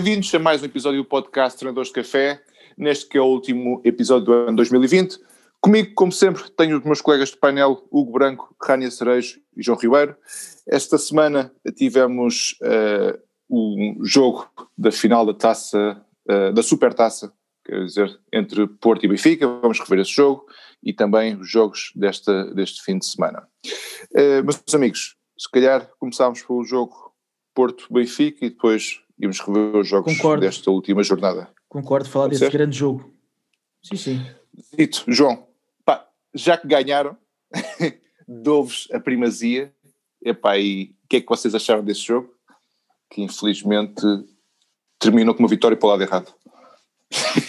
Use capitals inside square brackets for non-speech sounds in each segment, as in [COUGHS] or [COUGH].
Bem-vindos a mais um episódio do podcast Treinadores de Café, neste que é o último episódio do ano 2020. Comigo, como sempre, tenho os meus colegas de painel, Hugo Branco, Rania Cerejo e João Ribeiro. Esta semana tivemos uh, o jogo da final da taça, uh, da Super Taça, quer dizer, entre Porto e Benfica, vamos rever esse jogo e também os jogos desta, deste fim de semana. Uh, meus amigos, se calhar começámos pelo jogo Porto-Benfica e depois íamos rever os jogos Concordo. desta última jornada. Concordo, falar Pode desse ser? grande jogo. Sim, sim. Dito, João, pá, já que ganharam, [LAUGHS] dou-vos a primazia, epá, e o que é que vocês acharam desse jogo? Que infelizmente terminou com uma vitória para o lado errado.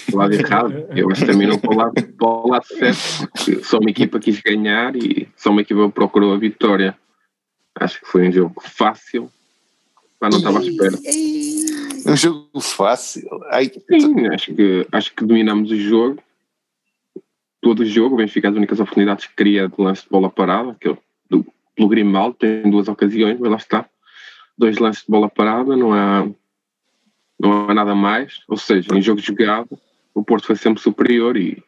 Para o lado errado, eu acho que terminou para o lado, para o lado certo, só uma equipa quis ganhar e só uma equipa procurou a vitória. Acho que foi um jogo fácil, mas não estava à espera. Um jogo fácil. Ai. Sim, acho que, acho que dominamos o jogo. Todo o jogo, o Benfica as únicas oportunidades que queria de lance de bola parada, que é do, pelo Grimaldo, tem duas ocasiões, mas lá está. Dois lances de bola parada, não há, não há nada mais. Ou seja, em jogo jogado, o Porto foi sempre superior e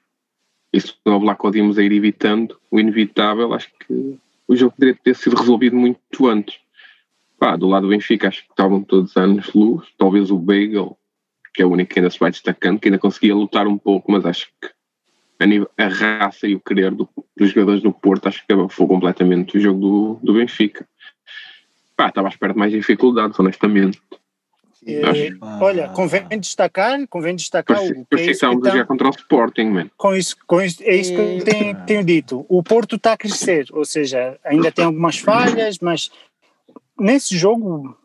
isso nós lá podíamos ir evitando o inevitável. Acho que o jogo poderia ter sido resolvido muito antes. Pá, do lado do Benfica acho que estavam todos anos luz, talvez o Bagel, que é o único que ainda se vai destacando, que ainda conseguia lutar um pouco, mas acho que a, nível, a raça e o querer do, dos jogadores do Porto acho que foi completamente o jogo do, do Benfica. Pá, estava à espera de mais dificuldades, honestamente. É, olha, convém destacar, convém destacar Parecia, o que é isso que jogar contra o Sporting, man. Com isso, com isso, é isso que eu tenho, tenho dito. O Porto está a crescer, ou seja, ainda tem algumas falhas, mas nesse jogo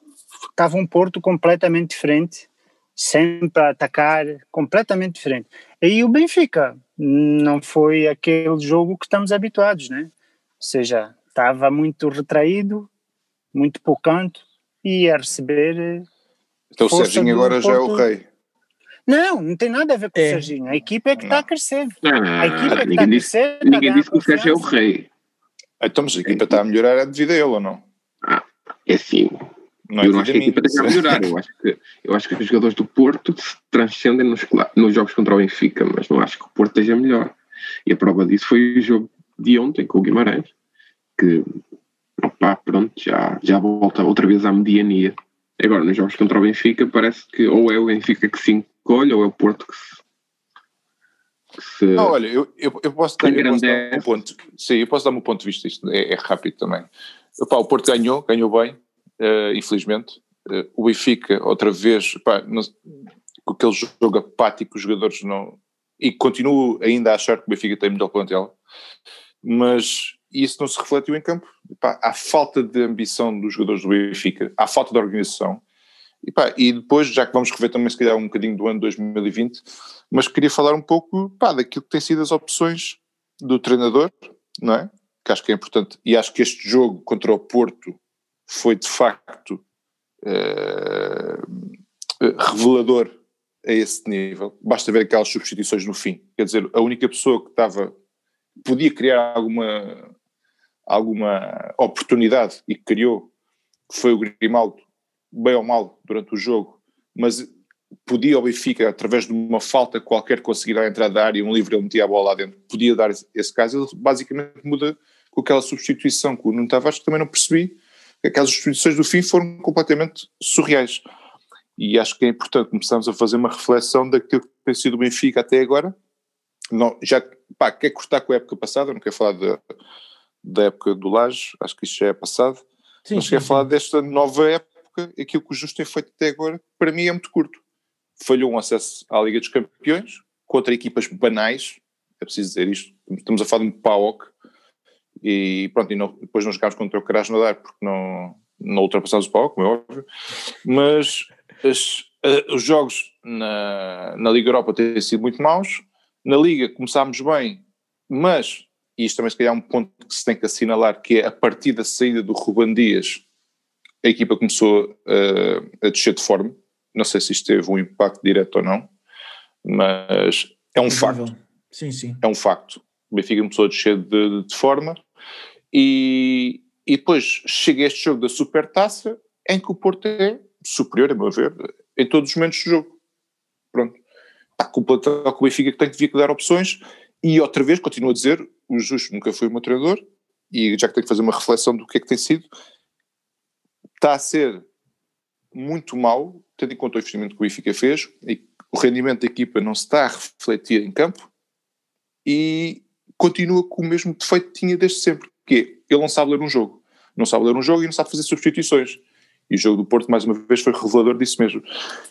estava um Porto completamente diferente, sempre a atacar, completamente diferente. E o Benfica não foi aquele jogo que estamos habituados, né? Ou seja, estava muito retraído, muito poucanto e a receber. Então o Serginho agora já é o rei. Não, não tem nada a ver com é. o Serginho. A equipa é que está a crescer. Não, a equipa é que está a crescer. Ninguém disse que o Serginho é o rei. Então, mas a equipa está a melhorar, é devido a ele ou não? Ah, é assim, não eu não acho que a equipa tenha a melhorar. Eu acho, que, eu acho que os jogadores do Porto se transcendem nos, nos jogos contra o Benfica, mas não acho que o Porto esteja melhor. E a prova disso foi o jogo de ontem com o Guimarães, que opá, pronto, já, já volta outra vez à mediania. Agora, nos jogos contra o Benfica, parece que ou é o Benfica que se encolhe ou é o Porto que se. Que se não, olha, eu, eu, eu posso dar, eu posso dar um ponto. Sim, eu posso dar um ponto de vista, isto é, é rápido também. Epá, o Porto ganhou, ganhou bem, uh, infelizmente. Uh, o Benfica, outra vez, epá, não, com aquele jogo apático, os jogadores não. E continuo ainda a achar que o Benfica tem melhor plantel, mas isso não se refletiu em campo. Epá, há falta de ambição dos jogadores do Benfica, há falta de organização. Epá, e depois, já que vamos rever também, se calhar, um bocadinho do ano 2020, mas queria falar um pouco epá, daquilo que têm sido as opções do treinador, não é? Que acho que é importante, e acho que este jogo contra o Porto foi de facto uh, revelador a esse nível. Basta ver aquelas substituições no fim. Quer dizer, a única pessoa que estava, podia criar alguma, alguma oportunidade e que criou foi o Grimaldo, bem ou mal, durante o jogo, mas podia o Benfica, através de uma falta qualquer, conseguir a entrada da área, um livre ele metia a bola lá dentro, podia dar esse caso, ele basicamente muda com aquela substituição com o Nuno Tavares, que também não percebi, aquelas substituições do fim foram completamente surreais. E acho que é importante começarmos a fazer uma reflexão daquilo que tem sido o Benfica até agora. Não, já, pá, quer cortar com a época passada, não quero falar da, da época do Laje, acho que isso já é passado, sim, mas quero falar desta nova época, aquilo que o Justo tem feito até agora, para mim é muito curto. Falhou um acesso à Liga dos Campeões, contra equipas banais, é preciso dizer isto, estamos a falar de um PAOK, e pronto, e não, depois não jogámos contra o Krasnodar porque não, não ultrapassámos o pau, como é óbvio, mas as, os jogos na, na Liga Europa têm sido muito maus, na Liga começámos bem, mas, e isto também se calhar é um ponto que se tem que assinalar, que é a partir da saída do Ruban Dias, a equipa começou uh, a descer de forma, não sei se isto teve um impacto direto ou não, mas é um facto. Sim, sim. É um facto. O Benfica começou a descer de, de forma e, e depois chega este jogo da Supertaça em que o Porto é superior, a meu ver, em todos os momentos do jogo. Pronto. Culpa com o Benfica que tem que vir dar opções e outra vez, continuo a dizer, o Justo nunca foi o meu treinador e já que tenho que fazer uma reflexão do que é que tem sido, está a ser muito mal, tendo em conta o investimento que o Benfica fez, e o rendimento da equipa não se está a refletir em campo e continua com o mesmo defeito que tinha desde sempre, que é, ele não sabe ler um jogo. Não sabe ler um jogo e não sabe fazer substituições. E o jogo do Porto, mais uma vez, foi revelador disso mesmo.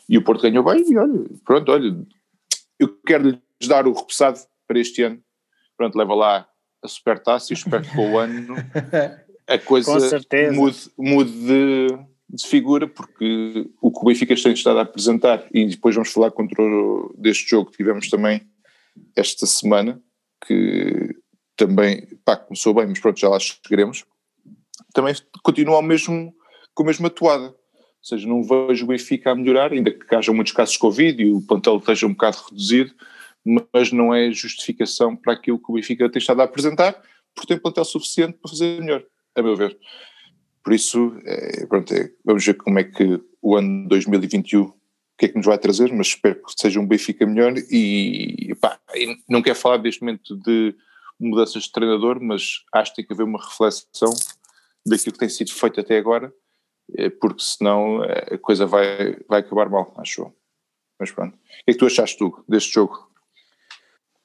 E o Porto ganhou bem e olha, pronto, olha, eu quero lhes dar o repousado para este ano. Pronto, leva lá a supertaça e espero que para o ano [LAUGHS] a coisa mude, mude de, de, figura, porque o que o Benfica tem estado a apresentar, e depois vamos falar contra o, deste jogo que tivemos também esta semana, que também pá, começou bem, mas pronto, já lá chegaremos, também continua ao mesmo, com a mesma atuada. Ou seja, não vejo o Benfica a melhorar, ainda que haja muitos casos de Covid e o plantel esteja um bocado reduzido, mas não é justificação para aquilo que o Benfica tem estado a apresentar, porque tem plantel suficiente para fazer melhor, a meu ver. Por isso, é, pronto, é, vamos ver como é que o ano 2021, o que é que nos vai trazer, mas espero que seja um Benfica melhor e, pá, não quero falar neste momento de mudanças de treinador, mas acho que tem que haver uma reflexão daquilo que tem sido feito até agora, é, porque senão é, a coisa vai, vai acabar mal, acho eu. Mas pronto. O que é que tu achaste tu deste jogo?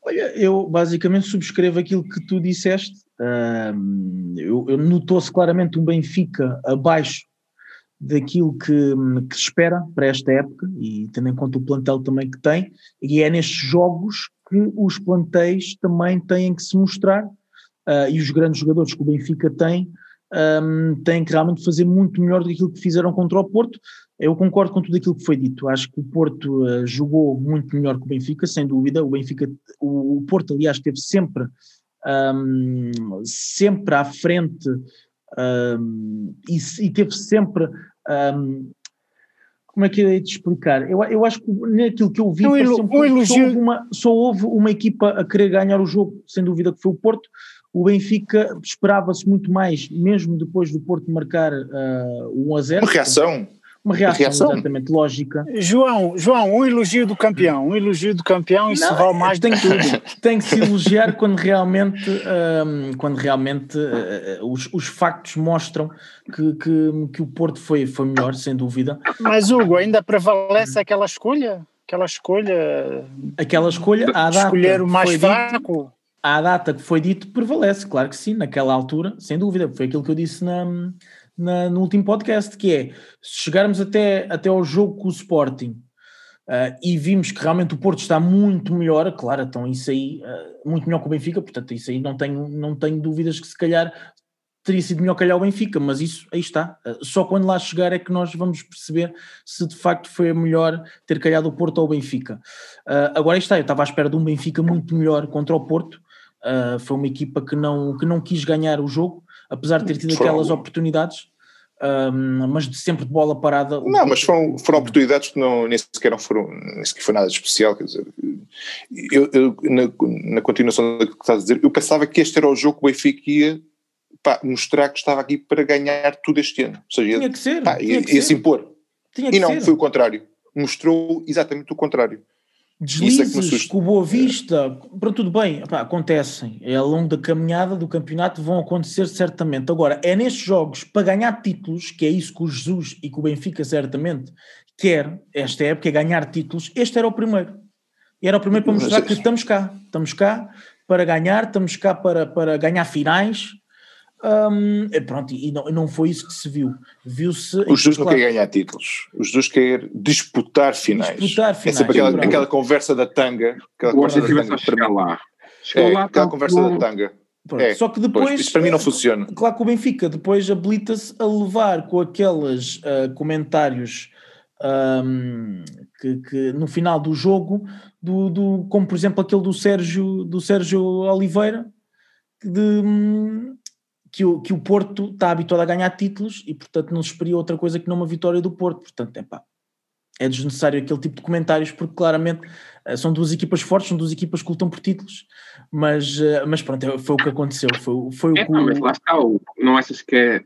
Olha, eu basicamente subscrevo aquilo que tu disseste. Eu, eu notou-se claramente um Benfica abaixo daquilo que, que, se espera para esta época e tendo em conta o plantel também que tem, e é nestes jogos que os plantéis também têm que se mostrar uh, e os grandes jogadores que o Benfica tem um, têm que realmente fazer muito melhor do que aquilo que fizeram contra o Porto. Eu concordo com tudo aquilo que foi dito. Acho que o Porto uh, jogou muito melhor que o Benfica, sem dúvida. O Benfica, o, o Porto, aliás, esteve sempre, um, sempre à frente um, e, e teve sempre. como é que eu ia te explicar? Eu, eu acho que naquilo que eu vi, um, um elogio. Só, houve uma, só houve uma equipa a querer ganhar o jogo, sem dúvida que foi o Porto. O Benfica esperava-se muito mais, mesmo depois do Porto marcar uh, 1 a 0. Uma reação uma reação, reação, exatamente lógica. João, João, um elogio do campeão, um elogio do campeão, isso Não, vale mais do que tudo. Tem que se elogiar quando realmente, um, quando realmente uh, os, os factos mostram que, que, que, o Porto foi, foi melhor, sem dúvida. Mas Hugo, ainda prevalece aquela escolha? Aquela escolha. Aquela escolha, a data. Escolher o mais fraco. Dito, a data que foi dito prevalece, claro que sim, naquela altura, sem dúvida. Foi aquilo que eu disse na na, no último podcast, que é se chegarmos até, até ao jogo com o Sporting uh, e vimos que realmente o Porto está muito melhor, claro, então isso aí, uh, muito melhor que o Benfica, portanto isso aí não tenho, não tenho dúvidas que se calhar teria sido melhor calhar o Benfica, mas isso aí está. Uh, só quando lá chegar é que nós vamos perceber se de facto foi melhor ter calhado o Porto ou o Benfica. Uh, agora está, eu estava à espera de um Benfica muito melhor contra o Porto. Uh, foi uma equipa que não, que não quis ganhar o jogo, apesar de ter tido aquelas oportunidades, um, mas de sempre de bola parada. Não, mas foram, foram oportunidades que não, nem sequer não foram, nem sequer foi nada especial, quer dizer, eu, eu na, na, continuação do que estás a dizer, eu pensava que este era o jogo que o Benfica ia pá, mostrar que estava aqui para ganhar tudo este ano, ou seja, tinha que ser, pá, ia, ia se impor, tinha e não, ser. foi o contrário, mostrou exatamente o contrário. Deslizes é com Boa Vista, para tudo bem, acontecem. É ao longo da caminhada do campeonato vão acontecer certamente. Agora, é nestes jogos para ganhar títulos, que é isso que o Jesus e que o Benfica certamente quer, esta época, é ganhar títulos. Este era o primeiro. Era o primeiro para mostrar que estamos cá. Estamos cá para ganhar, estamos cá para, para ganhar finais, um, pronto, e não, não foi isso que se viu. Viu-se. Os dois não querem ganhar títulos, os dois querem disputar finais. Disputar finais. É aquela, aquela, conversa da tanga. Aquela conversa da tanga chegar lá. é, lá, aquela tá conversa da tanga. É, Só que depois. Pois, isso para mim não funciona. Claro que o Benfica depois habilita-se a levar com aqueles uh, comentários um, que, que, no final do jogo, do, do, como por exemplo aquele do Sérgio, do Sérgio Oliveira, de. Que o, que o Porto está habituado a ganhar títulos e, portanto, não se esperia outra coisa que não uma vitória do Porto. Portanto, é pá, é desnecessário aquele tipo de comentários, porque claramente eh, são duas equipas fortes, são duas equipas que lutam por títulos, mas, eh, mas pronto, é, foi o que aconteceu. Foi, foi é, o que. Não, mas lá está, não achas que é.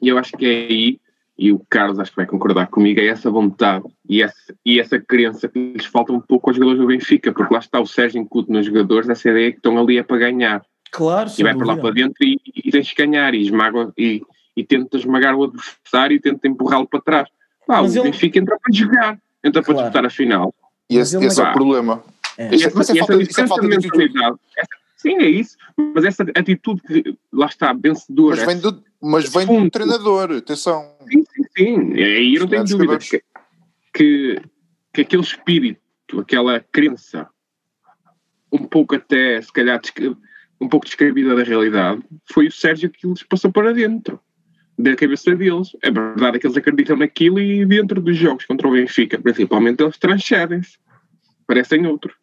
E [CLEARS THROAT] eu acho que é aí, e o Carlos acho que vai concordar comigo, é essa vontade e essa, e essa crença que lhes falta um pouco aos jogadores do Benfica, porque lá está o Sérgio incute nos jogadores essa ideia que estão ali é para ganhar. Claro, E vai para lá para dentro e, e tens que ganhar e esmaga e, e tenta esmagar o adversário e tenta empurrá-lo para trás. Pá, o ele... Benfica entra para jogar, entra para claro. disputar a final. E esse, esse é o problema. É. Essa, mas é falta, essa falta de mentalidade. Sim, é isso, mas essa atitude que lá está, vencedora. Mas vem do, mas vem do treinador, atenção. Sim, sim, sim. Aí eu não tenho dúvida que, que, que aquele espírito, aquela crença, um pouco até, se calhar, um pouco descabida da realidade, foi o Sérgio que lhes passou para dentro da cabeça deles. É verdade que eles acreditam naquilo e dentro dos jogos contra o Benfica, principalmente, eles transcendem-se, parecem outro.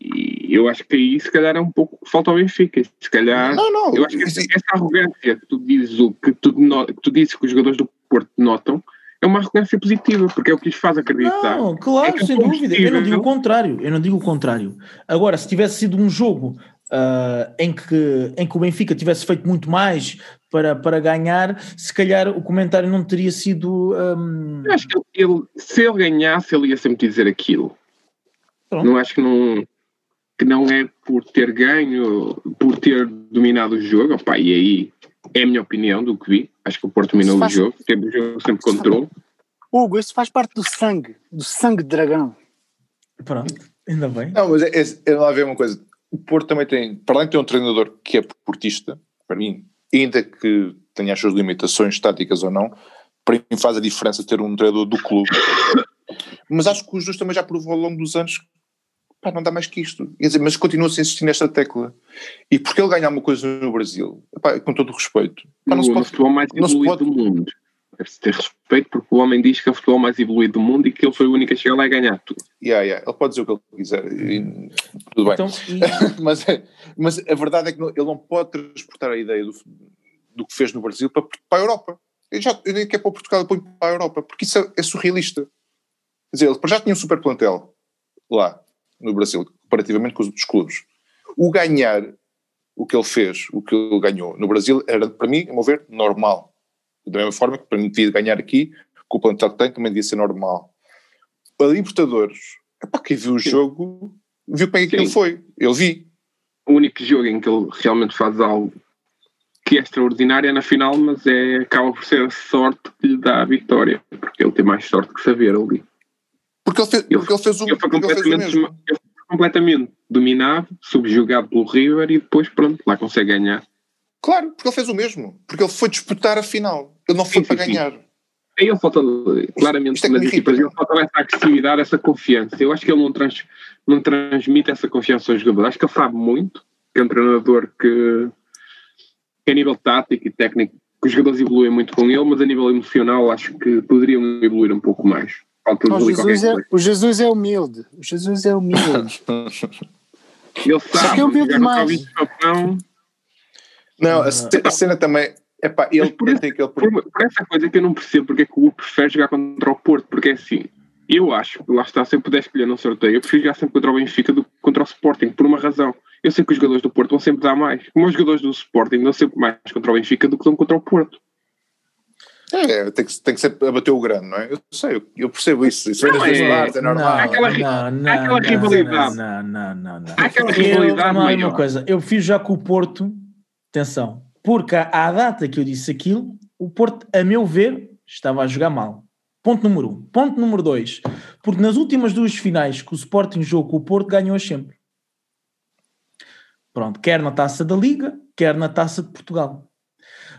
E eu acho que aí, se calhar, é um pouco falta ao Benfica. Se calhar, não, não, eu acho que essa, essa arrogância que tu dizes, o que tu, que tu dizes que os jogadores do Porto notam, é uma arrogância positiva, porque é o que lhes faz acreditar. Não, claro, é sem dúvida. Eu não digo o contrário. Eu não digo o contrário. Agora, se tivesse sido um jogo uh, em, que, em que o Benfica tivesse feito muito mais para, para ganhar, se calhar o comentário não teria sido. Um... Eu acho que ele, se ele ganhasse, ele ia sempre dizer aquilo. Pronto. Não acho que não que não é por ter ganho, por ter dominado o jogo, opa, e aí é a minha opinião do que vi, acho que o Porto dominou faz... o jogo, teve o jogo sempre controle. Hugo, isso faz parte do sangue, do sangue de dragão. Pronto, ainda bem. Não, mas é, é, é lá ver uma coisa, o Porto também tem, para além de ter um treinador que é portista, para mim, ainda que tenha as suas limitações táticas ou não, para mim faz a diferença ter um treinador do clube. Mas acho que o Jus também já provou ao longo dos anos pá, não dá mais que isto. Dizer, mas continua-se a insistir nesta tecla. E porque ele ganhar uma coisa no Brasil, pá, com todo o respeito, pá, não, se pode, mais evoluído pode... do mundo. Deve-se ter respeito porque o homem diz que é o futebol mais evoluído do mundo e que ele foi o único a chegar lá e ganhar tudo. Yeah, yeah. Ele pode dizer o que ele quiser e, tudo bem. Então, [LAUGHS] e... mas, mas a verdade é que não, ele não pode transportar a ideia do, do que fez no Brasil para, para a Europa. Eu, já, eu nem quero para Portugal, eu ponho para a Europa, porque isso é, é surrealista. Quer dizer, ele já tinha um super plantel lá no Brasil, comparativamente com os outros clubes. O ganhar, o que ele fez, o que ele ganhou no Brasil, era, para mim, a meu ver, normal. Da mesma forma que para mim devia ganhar aqui, com o plantel que tem, também devia ser normal. A Libertadores, epá, quem viu o jogo, viu bem aquilo foi. Eu vi. O único jogo em que ele realmente faz algo que é extraordinário é na final, mas é, acaba por ser a sorte que lhe dá a vitória, porque ele tem mais sorte que saber ali. Porque ele fez, porque ele fez o, ele foi completamente, ele ele foi completamente dominado, subjugado pelo River e depois, pronto, lá consegue ganhar. Claro, porque ele fez o mesmo. Porque ele foi disputar a final. Ele não foi sim, para sim, ganhar. Aí ele falta, claramente, é nas equipas, ele falta essa agressividade, essa confiança. Eu acho que ele não, trans, não transmite essa confiança aos jogadores. Acho que ele sabe muito, que é um treinador que, que a nível tático e técnico, que os jogadores evoluem muito com ele, mas a nível emocional acho que poderiam evoluir um pouco mais. O Jesus, é, o Jesus é humilde. O Jesus é humilde. [LAUGHS] Ele sabe. Só que é humilde demais. Não, a cena também. Epá, ele por, esse, aquele... por, por, essa coisa que eu não percebo porque é que o Hugo prefere jogar contra o Porto, porque é assim, eu acho, lá está, se eu puder escolher num sorteio, eu prefiro jogar sempre contra o Benfica do que contra o Sporting, por uma razão. Eu sei que os jogadores do Porto vão sempre dar mais. Como os jogadores do Sporting dão sempre mais contra o Benfica do que dão contra o Porto. É, tem que, tem que ser a bater o grande, não é? Eu sei, eu percebo isso. Isso não, vem das é, é normal. Há aquela, não, não, aquela não, rivalidade. Não, não, não, não. Aquela rivalidade. Eu, uma coisa, eu fiz já com o Porto, atenção, porque à data que eu disse aquilo, o Porto, a meu ver, estava a jogar mal. Ponto número um. Ponto número dois, porque nas últimas duas finais que o Sporting jogou com o Porto, ganhou sempre. Pronto, quer na taça da Liga, quer na taça de Portugal.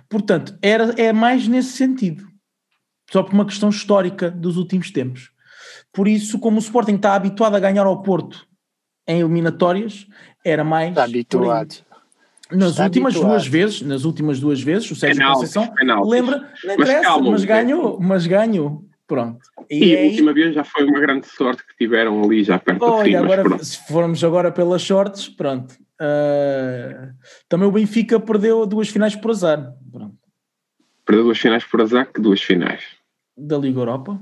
Portanto, era, é mais nesse sentido. Só por uma questão histórica dos últimos tempos. Por isso, como o Sporting está habituado a ganhar ao Porto em eliminatórias, era mais. Está habituado. Nas está últimas habituado. duas vezes, nas últimas duas vezes, o Sérgio penalti, Conceição penalti. lembra, não interessa, mas, calma, mas ganhou, mas ganhou. Pronto. E, e a última vez já foi uma grande sorte que tiveram ali já perto Olha, fim, agora, se formos agora pelas sortes, pronto. Uh, também o Benfica perdeu duas finais por azar. Pronto. Perdeu duas finais por azar, que duas finais? Da Liga Europa?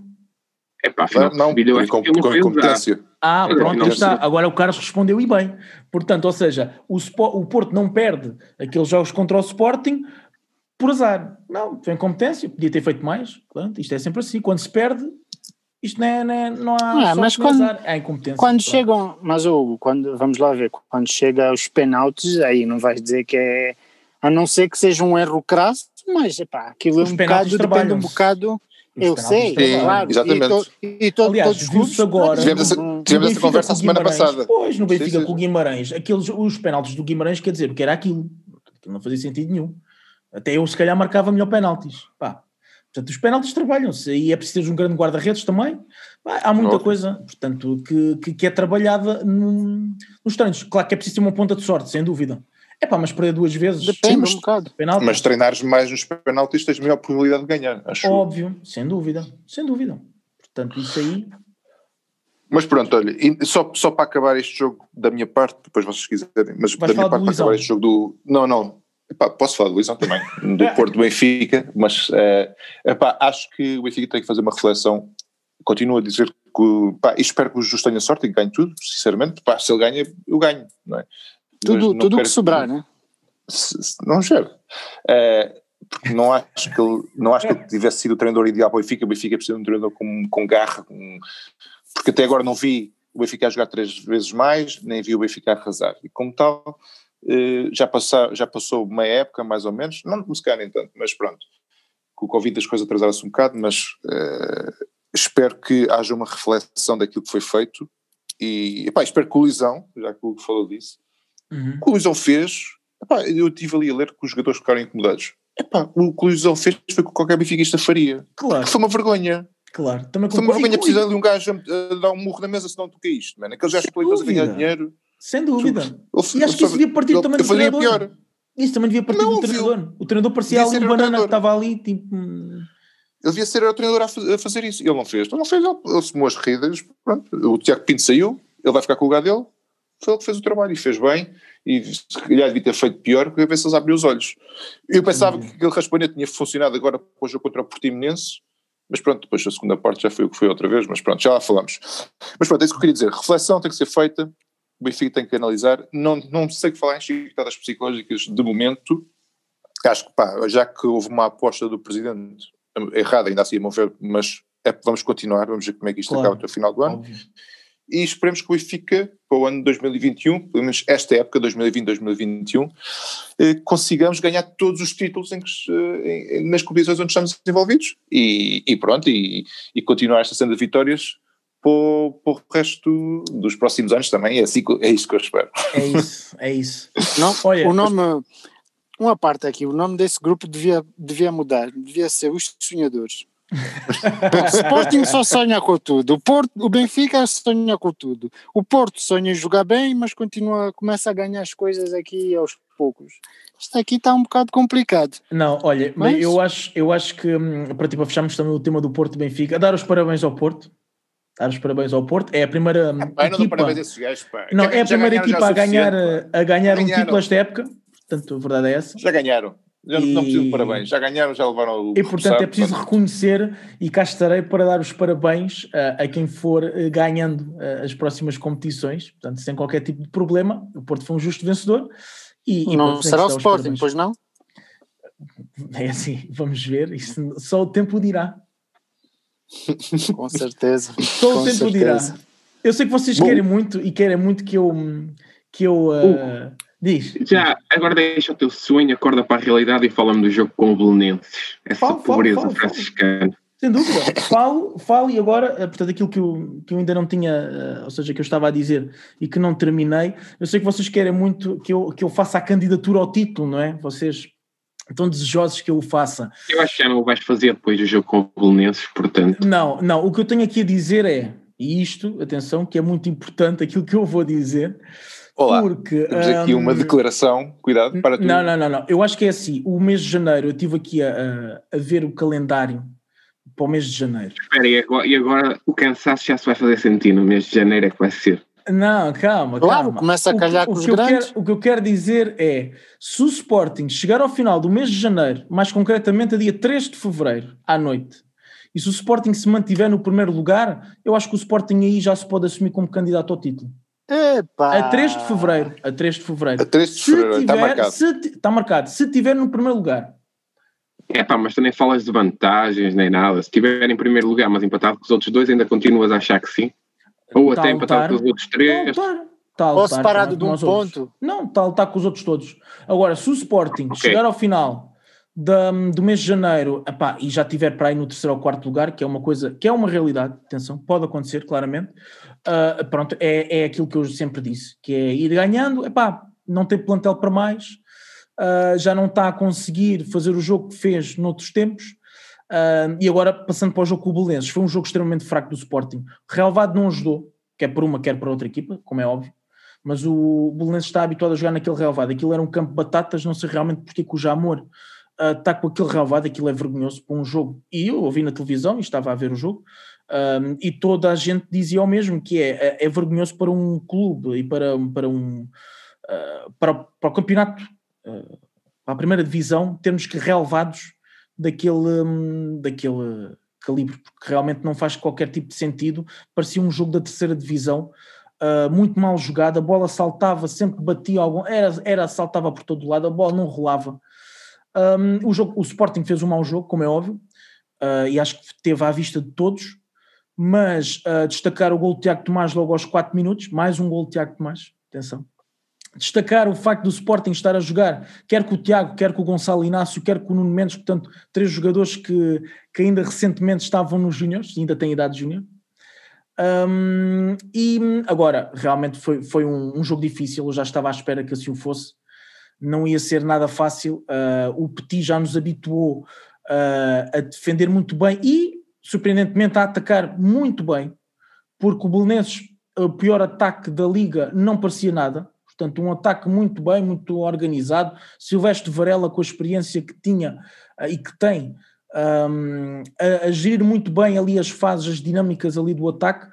É pá, não, não, acho com, não com competência. Ah, pronto, está. Agora o Carlos respondeu e bem. Portanto, ou seja, o, o Porto não perde aqueles jogos contra o Sporting por azar. Não, foi incompetência, podia ter feito mais. Isto é sempre assim. Quando se perde, isto não, é, não, é, não há é, mas quando, azar, é incompetência. Quando pronto. chegam, mas Hugo, quando, vamos lá ver, quando chega aos penaltis, aí não vais dizer que é, a não ser que seja um erro crasso, mas epá, aquilo Os é um bocado, depende um bocado eu sei, Sim, claro. Exatamente. E, to, e Aliás, viu-se agora. Tivemos essa, tivemos essa conversa a semana passada. Pois, no Benfica sim, sim. com o Guimarães, aqueles, os penaltis do Guimarães, quer dizer, porque era aquilo. Não fazia sentido nenhum. Até eu, se calhar, marcava melhor penaltis. Pá. Portanto, os penaltis trabalham-se e é preciso ter um grande guarda-redes também. Pá, há muita coisa, portanto, que, que, que é trabalhada no, nos treinos. Claro que é preciso ter uma ponta de sorte, sem dúvida. É pá, mas perder duas vezes. Depende mas, um bocado. Penalti. Mas treinares mais nos penaltis tens maior probabilidade de ganhar, acho. Óbvio, sem dúvida, sem dúvida. Portanto, isso aí. Mas pronto, olha, só, só para acabar este jogo da minha parte, depois vocês quiserem, mas Vais da minha parte para acabar este jogo do. Não, não. Epá, posso falar do Luizão também, [LAUGHS] do Porto Benfica, mas uh, epá, acho que o Benfica tem que fazer uma reflexão. Continuo a dizer que, pá, espero que o Justo tenha sorte e ganhe tudo, sinceramente. Pá, se ele ganha, eu ganho, não é? Tudo, tudo que sobrar, né? Não gera. É, porque não acho que ele, não acho que ele tivesse sido o treinador ideal para o Benfica. O Benfica precisa de um treinador com, com garra, com, porque até agora não vi o Benfica a jogar três vezes mais, nem vi o Benfica a arrasar. E como tal, eh, já, passou, já passou uma época, mais ou menos, não se calhar nem tanto, mas pronto. Com o Covid as coisas atrasaram-se um bocado, mas uh, espero que haja uma reflexão daquilo que foi feito e epá, espero que o Lisão, já que o Hugo falou disso, Uhum. O que o Luizão fez, epá, eu estive ali a ler que os jogadores ficaram incomodados. Epá, o que o Luizão fez foi o que qualquer benfiquista faria. Claro. Foi uma vergonha. Claro, também Foi uma vergonha precisar de um gajo a, dar um murro na mesa senão tu caíste, mano. Aqueles gajos players a ganhar dinheiro. Sem dúvida. Eu, eu, e acho que isso devia partir eu, também do treinador. Pior. Isso também devia partir não, do treinador. O treinador parecia ali um banana que estava ali, tipo. Ele devia ser o treinador a, fazer isso. Ele não fez. Ele não fez, ele, ele as corridas. Pronto. O Tiago Pinto saiu, ele vai ficar com o lugar dele foi ele que fez o trabalho e fez bem, e se calhar devia ter feito pior, porque a ver se eles abriam os olhos. Eu pensava uhum. que aquele raspanete tinha funcionado agora para o jogo contra o Portimonense, mas pronto, depois a segunda parte já foi o que foi outra vez, mas pronto, já lá falamos. Mas pronto, é isso que eu queria dizer, reflexão tem que ser feita, o Benfica tem que analisar, não, não sei que falar em chicotadas psicológicas de momento, acho que pá, já que houve uma aposta do Presidente errada, ainda assim a mover, mas é, vamos continuar, vamos ver como é que isto claro. acaba até o final do ano. Óbvio e esperemos que o Benfica, para o ano 2021, pelo menos esta época, 2020-2021, eh, consigamos ganhar todos os títulos em que, eh, nas competições onde estamos envolvidos e, e pronto, e, e, continuar esta senda de vitórias para o, para o, resto dos próximos anos também, é, assim, é isso que eu espero. É isso, é isso. [LAUGHS] Não, Olha, o nome, uma parte aqui, o nome desse grupo devia, devia mudar, devia ser Os Sonhadores. O Sporting só sonha com tudo. O, Porto, o Benfica sonha com tudo. O Porto sonha em jogar bem, mas continua, começa a ganhar as coisas aqui aos poucos. Isto aqui está um bocado complicado. Não, olha, mas... eu, acho, eu acho que hum, para, tipo, fecharmos também o tema do Porto Benfica, dar os parabéns ao Porto. Dar os parabéns ao Porto. É a primeira hum, equipa. Não, a gajos, não é a primeira equipa a ganhar, a ganhar um título esta época. Portanto, a verdade é essa. Já ganharam. Já e... não preciso de parabéns, já ganharam, já levaram o. E portanto é preciso reconhecer e cá estarei para dar os parabéns a, a quem for eh, ganhando eh, as próximas competições, portanto, sem qualquer tipo de problema. O Porto foi um justo vencedor. E, e não será o Sporting, pois não? [LAUGHS] É assim, vamos ver, isso só o tempo dirá. Com certeza. [LAUGHS] Só o tempo certeza. dirá. Eu sei que vocês Bom. querem muito e querem muito que eu que eu uh, Diz. Já, agora deixa o teu sonho, acorda para a realidade e fala-me do jogo com o Belenenses. Essa falo, pobreza falo, falo, franciscana. Sem dúvida. falo, falo e agora, eh, portanto, aquilo que eu, que eu ainda não tinha, eh, ou seja, que eu estava a dizer e que não terminei, eu sei que vocês querem muito que eu, que eu faça a candidatura ao título, não é? Vocês estão desejosos que eu o faça. Eu acho que já não o vais fazer depois do jogo com o Belenenses, portanto. Não, não, o que eu tenho aqui a dizer é, e isto, atenção, que é muito importante aquilo que eu vou dizer, Olá, porque, temos aqui um, uma declaração, cuidado para tu. Não, não, não, não, eu acho que é assim, o mês de janeiro, eu estive aqui a, a, ver o calendário para o mês de janeiro. Espera, e agora, e agora o cansaço já se vai fazer sentir no mês de janeiro é que vai ser. Não, calma, claro, calma. começa a calhar o, com os grandes. Quero, o que eu quero dizer é, se o Sporting chegar ao final do mês de janeiro, mais concretamente a dia 3 de fevereiro, à noite, e se o Sporting se mantiver no primeiro lugar, eu acho que o Sporting aí já se pode assumir como candidato ao título. Epá. A 3 de fevereiro. A 3 de fevereiro. A 3 de fevereiro, está marcado. Se, está marcado. Se tiver no primeiro lugar. É pá, mas também falas de vantagens nem nada. Se estiver em primeiro lugar, mas empatado com os outros dois, ainda continuas a achar que sim? Ou tá até empatado com os outros três? Tá Ou separado de um ponto? Outros. Não, está tá com os outros todos. Agora, se o Sporting okay. chegar ao final da, do mês de janeiro epá, e já tiver para aí no terceiro ou quarto lugar, que é uma coisa, que é uma realidade, atenção, pode acontecer claramente, uh, pronto, é, é aquilo que eu sempre disse, que é ir ganhando, epá, não tem plantel para mais, uh, já não está a conseguir fazer o jogo que fez noutros tempos, uh, e agora passando para o jogo com o Belenenses, foi um jogo extremamente fraco do Sporting, relevado não ajudou, quer por uma, quer para outra equipa, como é óbvio, mas o Belenenses está habituado a jogar naquele relevado, aquilo era um campo de batatas, não sei realmente porque que o Jamor está uh, com aquele relvado, aquilo é vergonhoso para um jogo. E eu ouvi na televisão e estava a ver o jogo, um, e toda a gente dizia o mesmo, que é, é, é vergonhoso para um clube e para, para um uh, para, para, o campeonato, uh, para a primeira divisão, termos que relevados daquele, um, daquele calibre, porque realmente não faz qualquer tipo de sentido. Parecia um jogo da terceira divisão. Uh, muito mal jogado, a bola saltava sempre batia algum, era, era saltava por todo lado, a bola não rolava. Um, o, jogo, o Sporting fez um mau jogo, como é óbvio, uh, e acho que teve à vista de todos, mas uh, destacar o gol de Tiago Tomás logo aos 4 minutos, mais um gol de Tiago Tomás, atenção. Destacar o facto do Sporting estar a jogar, quer com o Tiago, quer com o Gonçalo Inácio, quer com o Nuno Mendes, portanto, três jogadores que, que ainda recentemente estavam nos Júniores, ainda têm idade júnior. Um, e agora, realmente foi, foi um, um, jogo difícil, eu já estava à espera que assim o fosse não ia ser nada fácil. Uh, o Petit já nos habituou uh, a defender muito bem e, surpreendentemente, a atacar muito bem, porque o Belenenses, o pior ataque da liga, não parecia nada. Portanto, um ataque muito bem, muito organizado. Silvestre Varela, com a experiência que tinha uh, e que tem, um, a, a, gerir muito bem ali as fases, as dinâmicas ali do ataque.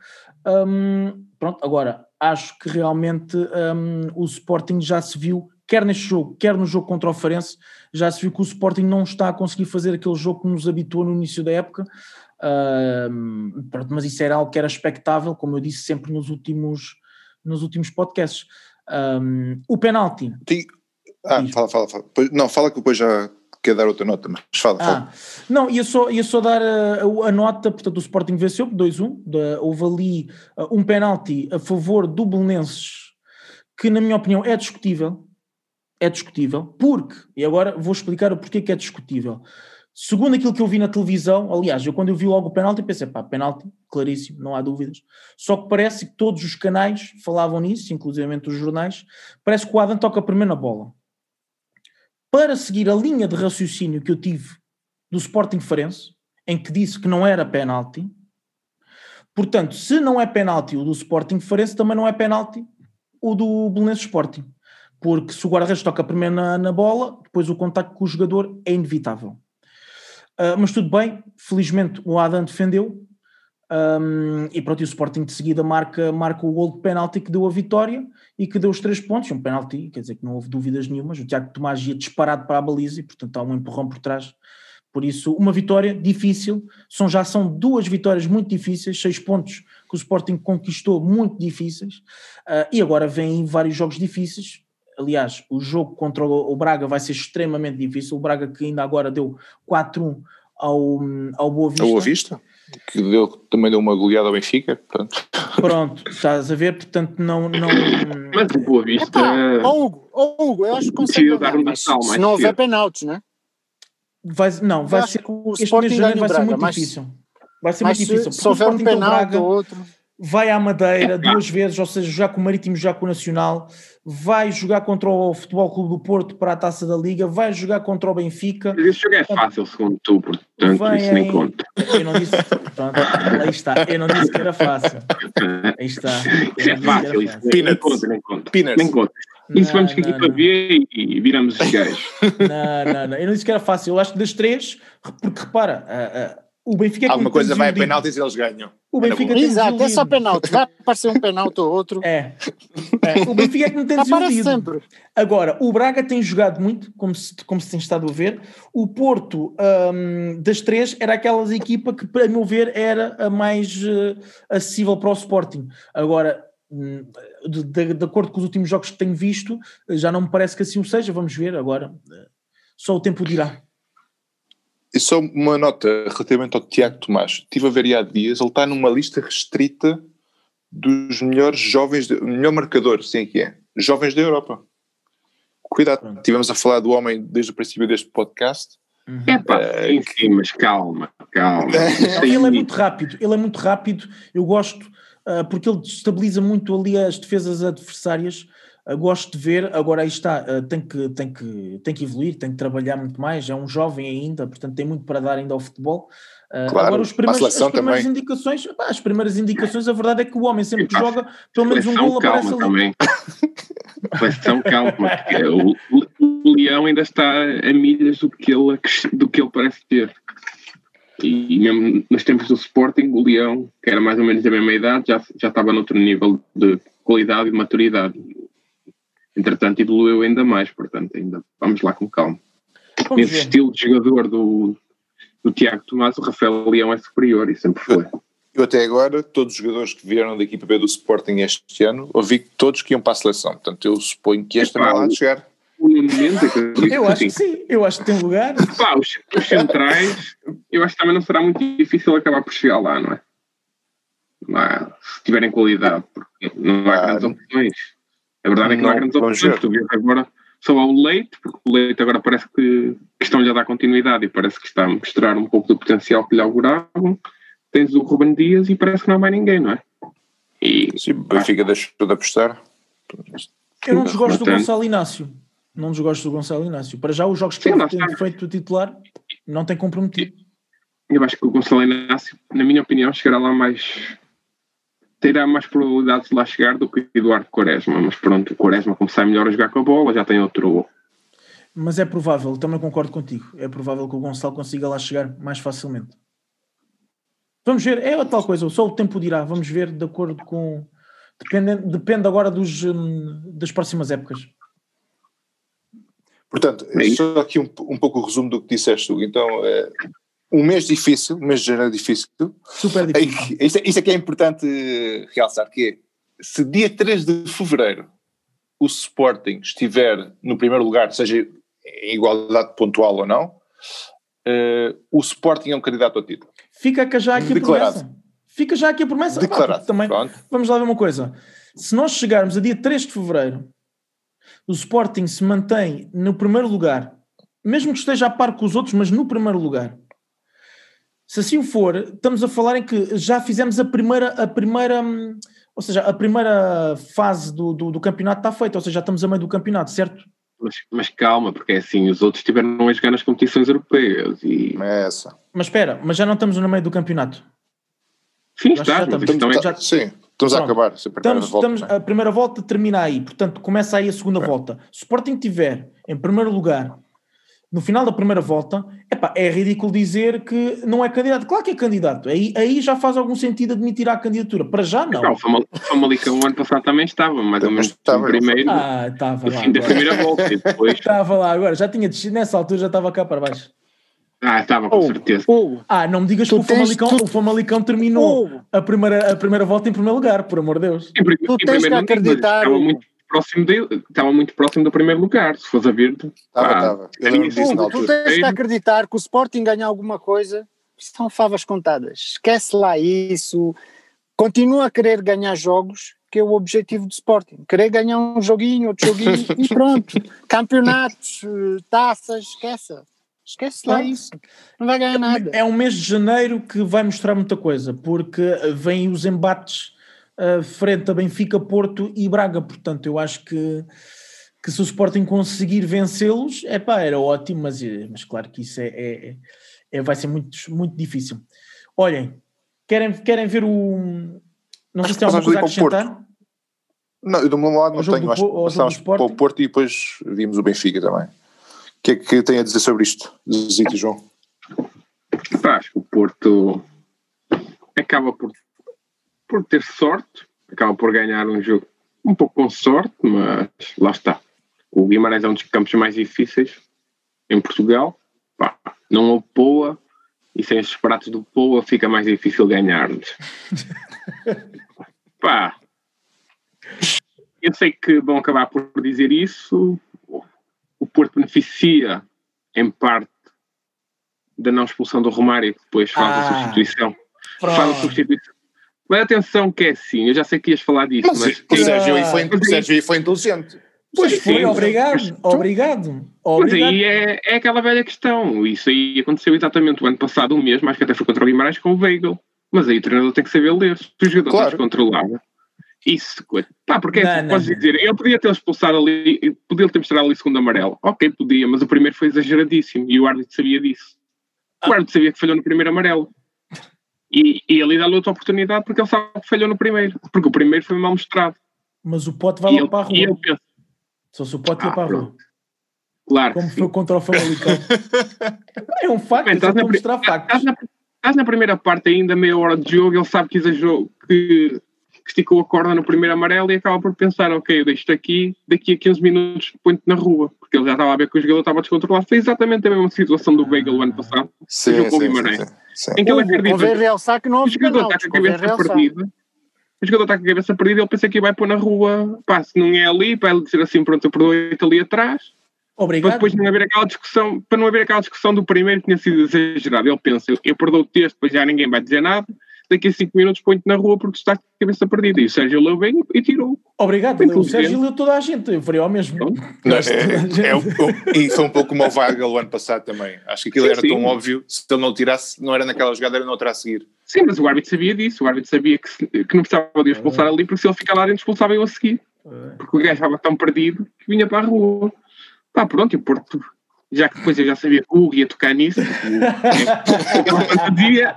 Um, pronto, agora, acho que realmente um, o Sporting já se viu quer neste jogo, quer no jogo contra o Farense, já se viu que o Sporting não está a conseguir fazer aquele jogo que nos habituou no início da época, uh, pronto, mas isso era algo que era expectável, como eu disse sempre nos últimos, nos últimos podcasts. Um, o penalti. Ah, fala, fala, fala. Não, fala que depois já quer dar outra nota, mas fala, ah, fala. Não, ia só, ia só dar a, a nota, portanto o Sporting venceu 2-1, houve ali uh, um penalti a favor do Belenenses, que na minha opinião é discutível, é discutível, porque, e agora vou explicar o porquê que é discutível. Segundo aquilo que eu vi na televisão, aliás, eu quando eu vi logo o penalti pensei, pá, penalti, claríssimo, não há dúvidas. Só que parece que todos os canais falavam nisso, inclusive os jornais, parece que o Adam toca primeiro na bola. Para seguir a linha de raciocínio que eu tive do Sporting Farense, em que disse que não era penalti, portanto, se não é penalti o do Sporting Farense, também não é penalti o do Belenenses Sporting porque se o guarda-redes toca primeiro na, na, bola, depois o contacto com o jogador é inevitável. Uh, mas tudo bem, felizmente o Adam defendeu, um, e pronto, e o Sporting de seguida marca, marca o gol de penalti que deu a vitória e que deu os três pontos, um penalti, quer dizer que não houve dúvidas nenhumas, o Tiago Tomás ia disparado para a baliza e portanto há um empurrão por trás, por isso uma vitória difícil, são, já são duas vitórias muito difíceis, seis pontos que o Sporting conquistou muito difíceis, uh, e agora vêm vários jogos difíceis, Aliás, o jogo contra o Braga vai ser extremamente difícil. O Braga que ainda agora deu 4-1 ao, ao Boa Vista. Ao Boa Vista? Que deu, também deu uma goleada ao Benfica, portanto. Pronto, estás a ver, portanto não... não... [COUGHS] Mas o Boa Vista... Epá, oh, Hugo, oh, Hugo, eu acho que consegue dar um mas, se não houver penaltis, não é? Vai, não, vai ser... O este mês de janeiro vai ser muito mas, difícil. Vai ser muito difícil. Se, se houver um penalti ou outro vai à Madeira duas vezes, ou seja, jogar com o Marítimo, jogar com o Nacional, vai jogar contra o Futebol Clube do Porto para a Taça da Liga, vai jogar contra o Benfica. Mas esse jogo é fácil, segundo tu, portanto vem isso nem conta. Eu não disse, pronto, aí está, eu não disse que era fácil. Aí está. Isso é fácil, isso nem conta, nem conta. Peanuts. Nem conta. Isso não, vamos aqui não, para ver e viramos os gajos. [LAUGHS] Não, não, não, eu não disse que era fácil, eu acho que das três, porque repara, o Benfica é Alguma coisa vai a penaltis e eles ganham. O Benfica tem Exato, é só penalti. Vai aparecer um penalti ou outro. É. é. O Benfica é que não tem [LAUGHS] desiludido. sempre. Agora, o Braga tem jogado muito, como se, como se tem estado a ver. O Porto, um, das três, era aquelas equipa que, para meu ver, era a mais uh, acessível para o Sporting. Agora, hum, de, de, de, acordo com os últimos jogos que tenho visto, já não me parece que assim o seja. Vamos ver agora. Só o tempo dirá. E só uma nota relativamente ao Tiago Tomás. Estive a ver há dias, ele está numa lista restrita dos melhores jovens, de, melhor marcador, sim que é, jovens da Europa. Cuidado, estivemos a falar do homem desde o princípio deste podcast. Uhum. É pá, uh, enfim, mas calma, calma. [LAUGHS] Ele é muito rápido, ele é muito rápido, eu gosto, uh, porque ele estabiliza muito ali as defesas adversárias, uh, gosto de ver, agora aí está, uh, tem, que, tem, que, tem que evoluir, tem que trabalhar muito mais, é um jovem ainda, portanto tem muito para dar ainda ao futebol, Uh, claro, agora, os primeiros, as primeiras também. indicações, pá, as primeiras indicações, a verdade é que o homem sempre que joga, pelo menos um gol aparece ali. Também. [LAUGHS] Seleção calma, porque o, o, Leão ainda está a milhas do que ele, do que ele parece ter. E mesmo nos tempos do Sporting, o Leão, que era mais ou menos da mesma idade, já, já estava noutro nível de qualidade e de maturidade. Entretanto, evoluiu ainda mais, portanto, ainda vamos lá com calma. Vamos Esse ver. estilo de jogador do, do Tiago Tomás, o Rafael Leão é superior e sempre foi. Eu até agora, todos os jogadores que vieram da equipa B do Sporting este ano, ouvi todos que iam para a seleção. Portanto, eu suponho que este não vai de chegar. eu [LAUGHS] acho que sim, eu acho que tem lugar. Pá, os, os, centrais, eu acho que também não será muito difícil acabar por chegar lá, não é? Lá, se tiverem qualidade, porque não há grandes opções. A verdade é que não, não há grandes opções. Tu vês agora só ao Leite, porque o Leite agora parece que, que estão-lhe a dar continuidade e parece que está a mostrar um pouco do potencial que lhe auguravam. Tens o Ruben Dias e parece que não há mais ninguém, não é? E, Sim, o Benfica deixou de apostar. Eu não desgosto do Gonçalo Inácio. Não desgosto do Gonçalo Inácio. Para já, os jogos que ele tem feito titular não tem comprometido. Eu acho que o Gonçalo Inácio, na minha opinião, chegará lá mais terá mais probabilidades de lá chegar do que Eduardo Quaresma, mas pronto, o Quaresma como sai melhor a jogar com a bola, já tem outro. Mas é provável, também concordo contigo, é provável que o Gonçalo consiga lá chegar mais facilmente. Vamos ver, é a tal coisa, só o tempo dirá, vamos ver de acordo com. Depende, depende agora dos, hum, das próximas épocas. Portanto, é só aqui um, um pouco o resumo do que disseste, Hugo. Então, é, um mês difícil, um mês de janeiro difícil. Super difícil. Isto, isto é que é importante realçar, que é, se dia 3 de fevereiro o Sporting estiver no primeiro lugar, seja em igualdade pontual ou não, uh, o Sporting é um candidato ao título. Fica já aqui Declarado. a promessa. Fica já aqui a promessa. Declarado. Ah, também, Pronto. vamos lá ver uma coisa. Se nós chegarmos a dia 3 de fevereiro, o Sporting se mantém no primeiro lugar, mesmo que esteja a par com os outros, mas no primeiro lugar, se assim for, estamos a falar em que já fizemos a primeira, a primeira hum, ou seja, a primeira fase do, do, do campeonato está feita, ou seja, já estamos a meio do campeonato, certo? Mas, mas, calma, porque é assim, os outros tiveram a jogar nas competições europeias e... É essa. Mas espera, mas já não estamos no meio do campeonato? Sim, está, já estamos, estamos, já, sim, estamos a acabar. Estamos, volta, estamos, a primeira volta termina aí, portanto começa aí a segunda é. volta. Se o Sporting tiver em primeiro lugar no final da primeira volta, epá, é ridículo dizer que não é candidato. Claro que é candidato. Aí, aí já faz algum sentido admitir a candidatura. Para já, não. não o Famalicão o ano passado também estava, mais ou menos estava, primeiro. Ah, estava lá. fim da primeira volta. E depois... [LAUGHS] Estava lá, agora já tinha descido, nessa altura já estava cá para baixo. Ah, estava com oh, certeza. Oh, ah, não me digas que o Famalicão, tu... o Famalicão terminou oh. a, primeira, a primeira volta em primeiro lugar, por amor de Deus. Em, tu em tens que acreditar. Estava muito próximo dele, estava muito próximo do primeiro lugar, se fosse a ver. Estava, estava. Tu tens que acreditar que o Sporting ganha alguma coisa, são favas contadas. Esquece lá isso. Continua a querer ganhar jogos, que é o objetivo do Sporting. Querer ganhar um joguinho, outro joguinho [LAUGHS] e pronto. Campeonatos, taças, esquece. Esquece lá isso. Não vai ganhar nada. É um mês de janeiro que vai mostrar muita coisa, porque vêm os embates uh, frente a Benfica, Porto e Braga. Portanto, eu acho que, que se o Sporting conseguir vencê-los, é pá, era ótimo, mas, mas claro que isso é, é, é, vai ser muito, muito difícil. Olhem, querem, querem ver o. Não sei se tem alguma coisa a acrescentar. Não, eu do meu lado não tenho, acho que passámos para o Porto e depois vimos o Benfica também. O que é que tem a dizer sobre isto, Zito e João? Acho que o Porto acaba por por ter sorte, acaba por ganhar um jogo um pouco com sorte, mas lá está. O Guimarães é um dos campos mais difíceis em Portugal. Pá, não houve Poa e sem os pratos do Poa fica mais difícil ganhar-lhes. [LAUGHS] Pá, eu sei que vão acabar por dizer isso. O Porto beneficia, em parte, da não expulsão do Romário, que depois faz ah, a substituição. Pronto. Faz a substituição. Mas atenção que é assim, eu já sei que ias falar disso, mas... mas o Sérgio aí foi, o Sérgio foi inteligente. Pois foi, sim, obrigado, mas, obrigado. Mas aí é, é aquela velha questão, isso aí aconteceu exatamente o ano passado, um mês, mais que até foi contra o Guimarães com o Weigl. Mas aí o treinador tem que saber ler. Se o jogador claro. está descontrolado, isso, pá, porque é assim, podes dizer, ele podia ter expulsado ali, podia ter mostrado ali segundo amarelo. Ok, podia, mas o primeiro foi exageradíssimo e o árbitro sabia disso. O ah. árbitro sabia que falhou no primeiro amarelo. E, e ele dá-lhe outra oportunidade porque ele sabe que falhou no primeiro. Porque o primeiro foi mal mostrado. Mas o pote vai lá para a rua. E ele pensa, Só se o pote ah, ia para a rua. Claro. Como foi contra o Famalicão. [LAUGHS] é um facto, Bem, estás na, mostrar factos. Estás na, estás na primeira parte ainda, meia hora de jogo, ele sabe que exagerou, que que esticou a corda no primeiro amarelo e acaba por pensar, ok, eu deixo-te aqui, daqui a 15 minutos ponho-te na rua, porque ele já estava a ver que o jogador estava descontrolado. Foi exatamente a mesma situação do Weigl o ano passado, sim, sim, sim, sim, em que ele acredita que não o jogador está com a cabeça perdida, o jogador está com a cabeça perdida, ele pensa que vai pôr na rua, pá, se não é ali, para ele dizer assim, pronto, eu perdoei-te ali atrás, Obrigado. Para depois não haver aquela discussão, para não haver aquela discussão do primeiro que tinha sido exagerado. Ele pensa, eu, eu perdoo-te este, depois já ninguém vai dizer nada, daqui a 5 minutos põe-te na rua porque está com a cabeça perdida. E o Sérgio leu bem e tirou. Obrigado, o Sérgio leu toda a gente, eu faria ao mesmo. Não, é, é, é, e foi um pouco como o o ano passado também. Acho que aquilo sim, era sim. tão óbvio, se ele não tirasse, não era naquela jogada, era noutra a seguir. Sim, mas o árbitro sabia disso, o árbitro sabia que, que não precisava de expulsar ali, porque se ele ficar lá dentro expulsava eu a seguir. Porque o gajo estava tão perdido que vinha para a rua. Pá, pronto, e o Porto já que depois eu já sabia que o Hugo ia tocar nisso, [LAUGHS] [LAUGHS] aquela fantasia,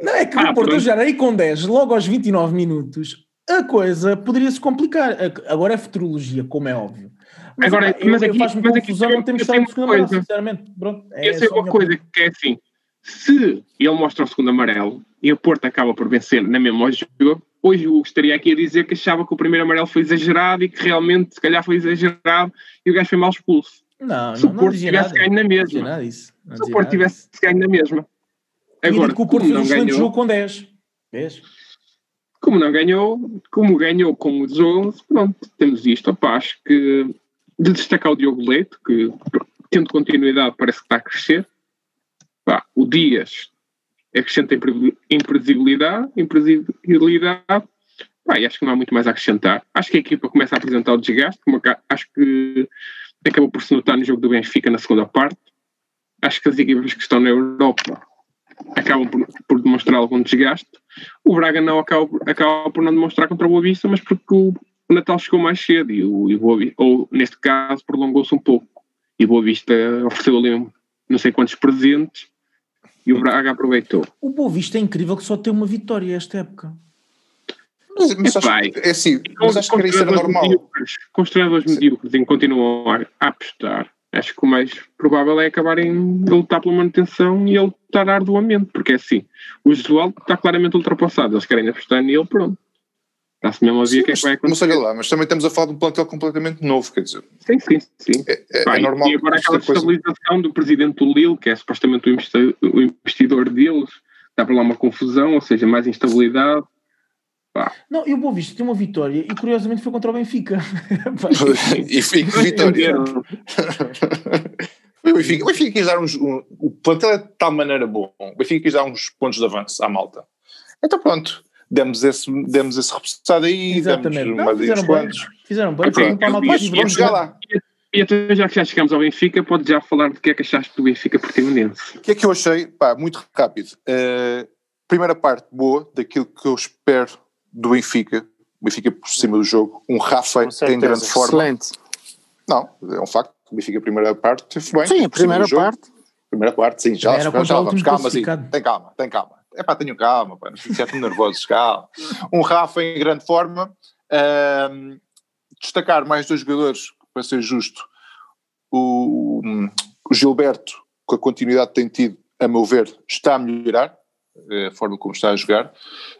não, é que ah, o Porto já aí com 10, logo aos 29 minutos, a coisa poderia se complicar. Agora é futurologia, como é óbvio. Mas, Agora, eu, mas aqui, faz-me confusão não termos estado no segundo amarelo, sinceramente. Pronto, é eu sei uma coisa que é assim: se ele mostra o segundo amarelo e o Porto acaba por vencer na mesma jogo, hoje o estaria aqui a dizer que achava que o primeiro amarelo foi exagerado e que realmente, se calhar, foi exagerado e o gajo foi mal expulso. Não, se não, o Porto tivesse ganho na mesma. Se o Porto tivesse ganho na mesma. Agora, que o Porto fez um excelente jogo com 10. Vês? Como não ganhou, como ganhou com os 11, pronto, temos isto. Opa, acho que de destacar o Diogo Leite, que tendo continuidade parece que está a crescer. Pá, o Dias acrescenta imprevisibilidade, imprevisibilidade. Pá, e acho que não há muito mais a acrescentar. Acho que a equipa começa a apresentar o desgaste, como acho que acabou por se notar no jogo do Benfica na segunda parte. Acho que as equipas que estão na Europa acabam por, por, demonstrar algum desgaste. O Braga não acaba, acaba por não demonstrar contra o Boa Vista, mas porque o, o Natal chegou mais cedo e o, e o Boa, ou neste caso prolongou-se um pouco. E o Boa Vista ofereceu ali não sei quantos presentes e o Braga aproveitou. O Boa Vista é incrível que só tem uma vitória esta época. Mas, mas acho, é assim, mas acho que isso era normal. Medíocres, com os treinadores medíocres e continuam a apostar acho que o mais provável é acabarem de lutar pela manutenção e ele lutar arduamente, porque é assim, o Josual está claramente ultrapassado, eles querem apostar nele, pronto. Está-se mesmo a ver o que é que vai acontecer. Mas lá, mas também estamos a falar de um plantel completamente novo, quer dizer. Sim, sim, sim. É, é, Pai, é normal. E agora aquela estabilização coisa... do presidente do Lille, que é supostamente o investidor deles, dá para lá uma confusão, ou seja, mais instabilidade não, e o Boa Vista tem uma vitória e curiosamente foi contra o Benfica. [LAUGHS] e foi vitória. o Benfica, o Benfica quis dar uns. Um, o plantel é de tal maneira bom. O Benfica quis dar uns pontos de avanço à malta. Então pronto, demos esse, demos esse repousado aí, Exatamente. demos Não, fizeram bem. Fizeram bem, pronto, vamos, vamos chegar lá. E até já que já chegamos ao Benfica, pode já falar do que é que achaste do Benfica Portimonense. O que é que eu achei? Pá, muito rápido. Uh, primeira parte boa, daquilo que eu espero do Benfica, o Benfica por cima do jogo, um Rafa em grande forma. Excelente. Não, é um facto. O Benfica, a primeira parte, foi bem. Sim, a primeira parte. Primeira parte, sim, já, já, já vamos, calma, sim, tem calma, tem calma. É pá, tenho calma, pá, [LAUGHS] não se tão nervosos, calma. Um Rafa em grande forma. Um, destacar mais dois jogadores, para ser justo, o, o Gilberto, com a continuidade que tem tido, a meu ver, está a melhorar, a forma como está a jogar.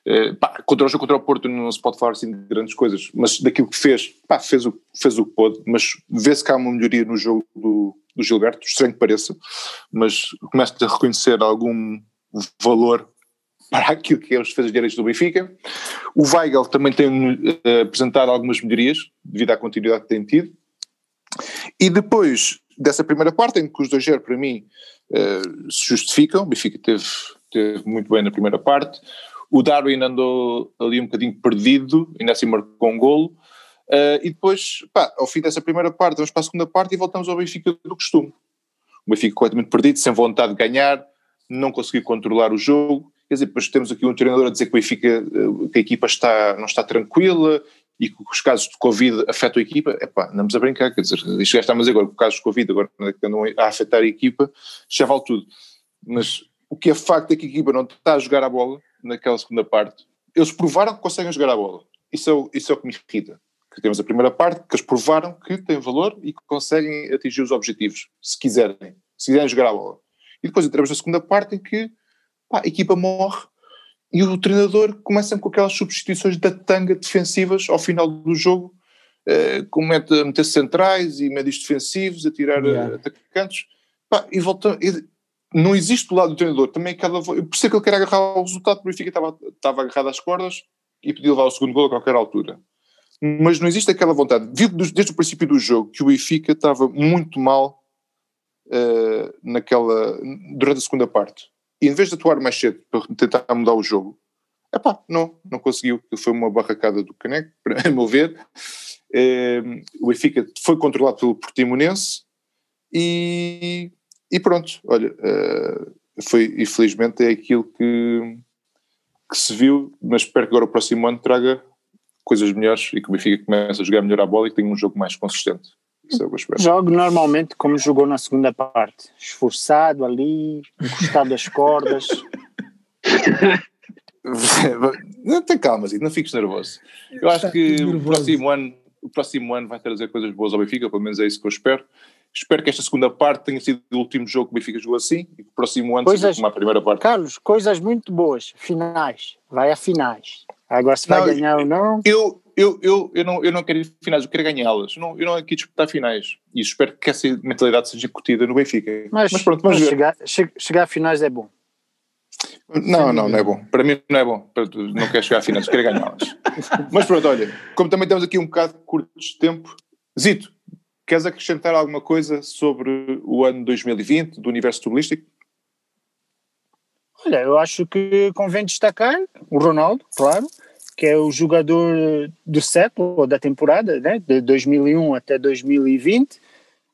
Uh, pá, contra o jogo contra o Porto não se pode falar assim de grandes coisas, mas daquilo que fez, pá, fez, o, fez o que pôde, mas vê-se que há uma melhoria no jogo do, do Gilberto, estranho que pareça, mas começo a reconhecer algum valor para aquilo que é os defesas direitos do Benfica. O Weigel também tem uh, apresentado algumas melhorias devido à continuidade que tem tido. E depois, dessa primeira parte, em que os 2-0 para mim uh, se justificam, o Benfica teve, teve muito bem na primeira parte, o Darwin andou ali um bocadinho perdido, ainda assim marcou um golo, uh, e depois, pá, ao fim dessa primeira parte, vamos para a segunda parte e voltamos ao Benfica do costume. O Benfica completamente perdido, sem vontade de ganhar, não conseguiu controlar o jogo, quer dizer, depois temos aqui um treinador a dizer que o Benfica, eh, que a equipa está, não está tranquila, e que os casos de Covid afetam a equipa, é pá, andamos a brincar, quer dizer, isto já estamos agora com casos de Covid, agora que andam a afetar a equipa, já vale tudo. Mas o que é facto é que a equipa não está a jogar a bola naquela segunda parte. Eles provaram que conseguem jogar a bola. Isso é, o, isso é o que me irrita. Que temos a primeira parte, que eles provaram que têm valor e que conseguem atingir os objetivos, se quiserem, se quiserem jogar a bola. E depois entramos na segunda parte em que pá, a equipa morre e o treinador começa com aquelas substituições da tanga defensivas ao final do jogo, eh, começa a meter centrais e médios defensivos, a tirar eh, yeah. atacantes, pá, e volta. E não existe do lado do treinador também aquela. Eu percebo que ele quer agarrar o resultado, o Benfica estava, estava agarrado às cordas e podia levar o segundo gol a qualquer altura. Mas não existe aquela vontade. Vi desde o princípio do jogo que o Benfica estava muito mal uh, naquela, durante a segunda parte e em vez de atuar mais cedo para tentar mudar o jogo, epá, não, não conseguiu. Foi uma barracada do Caneco, [LAUGHS] para meu ver. É, o Benfica foi controlado pelo Portimonense e, e pronto, olha, é, foi, infelizmente é aquilo que, que se viu, mas espero que agora o próximo ano traga coisas melhores e que o Benfica comece a jogar melhor a bola e que tenha um jogo mais consistente. É Jogo normalmente como jogou na segunda parte, esforçado ali, encostado às cordas. [LAUGHS] não tem calma, não fiques nervoso. Eu acho que o próximo, ano, o próximo ano vai trazer coisas boas ao Benfica, pelo menos é isso que eu espero. Espero que esta segunda parte tenha sido o último jogo que o Benfica jogou assim e que o próximo ano coisas, seja como a primeira parte. Carlos, coisas muito boas, finais, vai a finais. Agora se vai não, ganhar ou não. Eu, eu, eu, eu, não, eu não quero ir finais, eu quero ganhá-las. Eu não, eu não aqui disputar finais. E espero que essa mentalidade seja discutida no Benfica. Mas, mas pronto, mas chegar, chegar a finais é bom. Não, não, não é bom. Para mim não é bom. Não quero chegar a finais, quero ganhá-las. [LAUGHS] mas pronto, olha, como também temos aqui um bocado curto de tempo, Zito, queres acrescentar alguma coisa sobre o ano 2020 do universo futebolístico? Olha, eu acho que convém destacar o Ronaldo, claro, que é o jogador do século ou da temporada, né, de 2001 até 2020,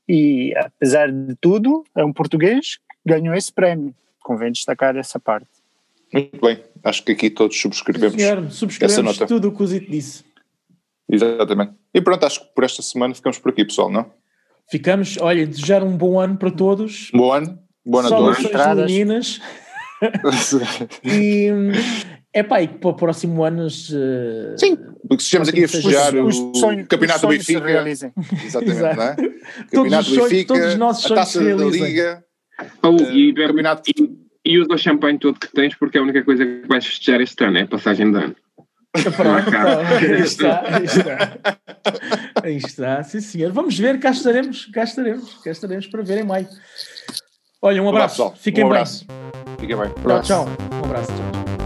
e apesar de tudo, é um português que ganhou esse prémio. Convém destacar essa parte. Muito bem, acho que aqui todos subscrevemos, Senhor, subscrevemos essa nota. tudo o que o Zito disse. Exatamente. E pronto, acho que por esta semana ficamos por aqui, pessoal, não? Ficamos, olha, desejar um bom ano para todos. Bom ano, boa noite. meninas. [LAUGHS] e é pá, e para o próximo ano. Uh, Sim, porque estamos aqui a festejar o, o Campeonato do Benfica. Exatamente, não é? Campeonato do Benfica, todos os nossos a taça da Liga. Oh, e, uh, campeonato... e, e usa o champanhe todo que tens, porque é a única coisa que vais festejar este ano, é a passagem de ano. Aí está, aí está. Aí está, sim senhor. Vamos ver, cá estaremos, cá estaremos, cá estaremos para ver em maio. Olha, um abraço. Um abraço Fiquem um abraço. bem. Fiquem bem. Tchau, tchau. Um abraço. Tchau.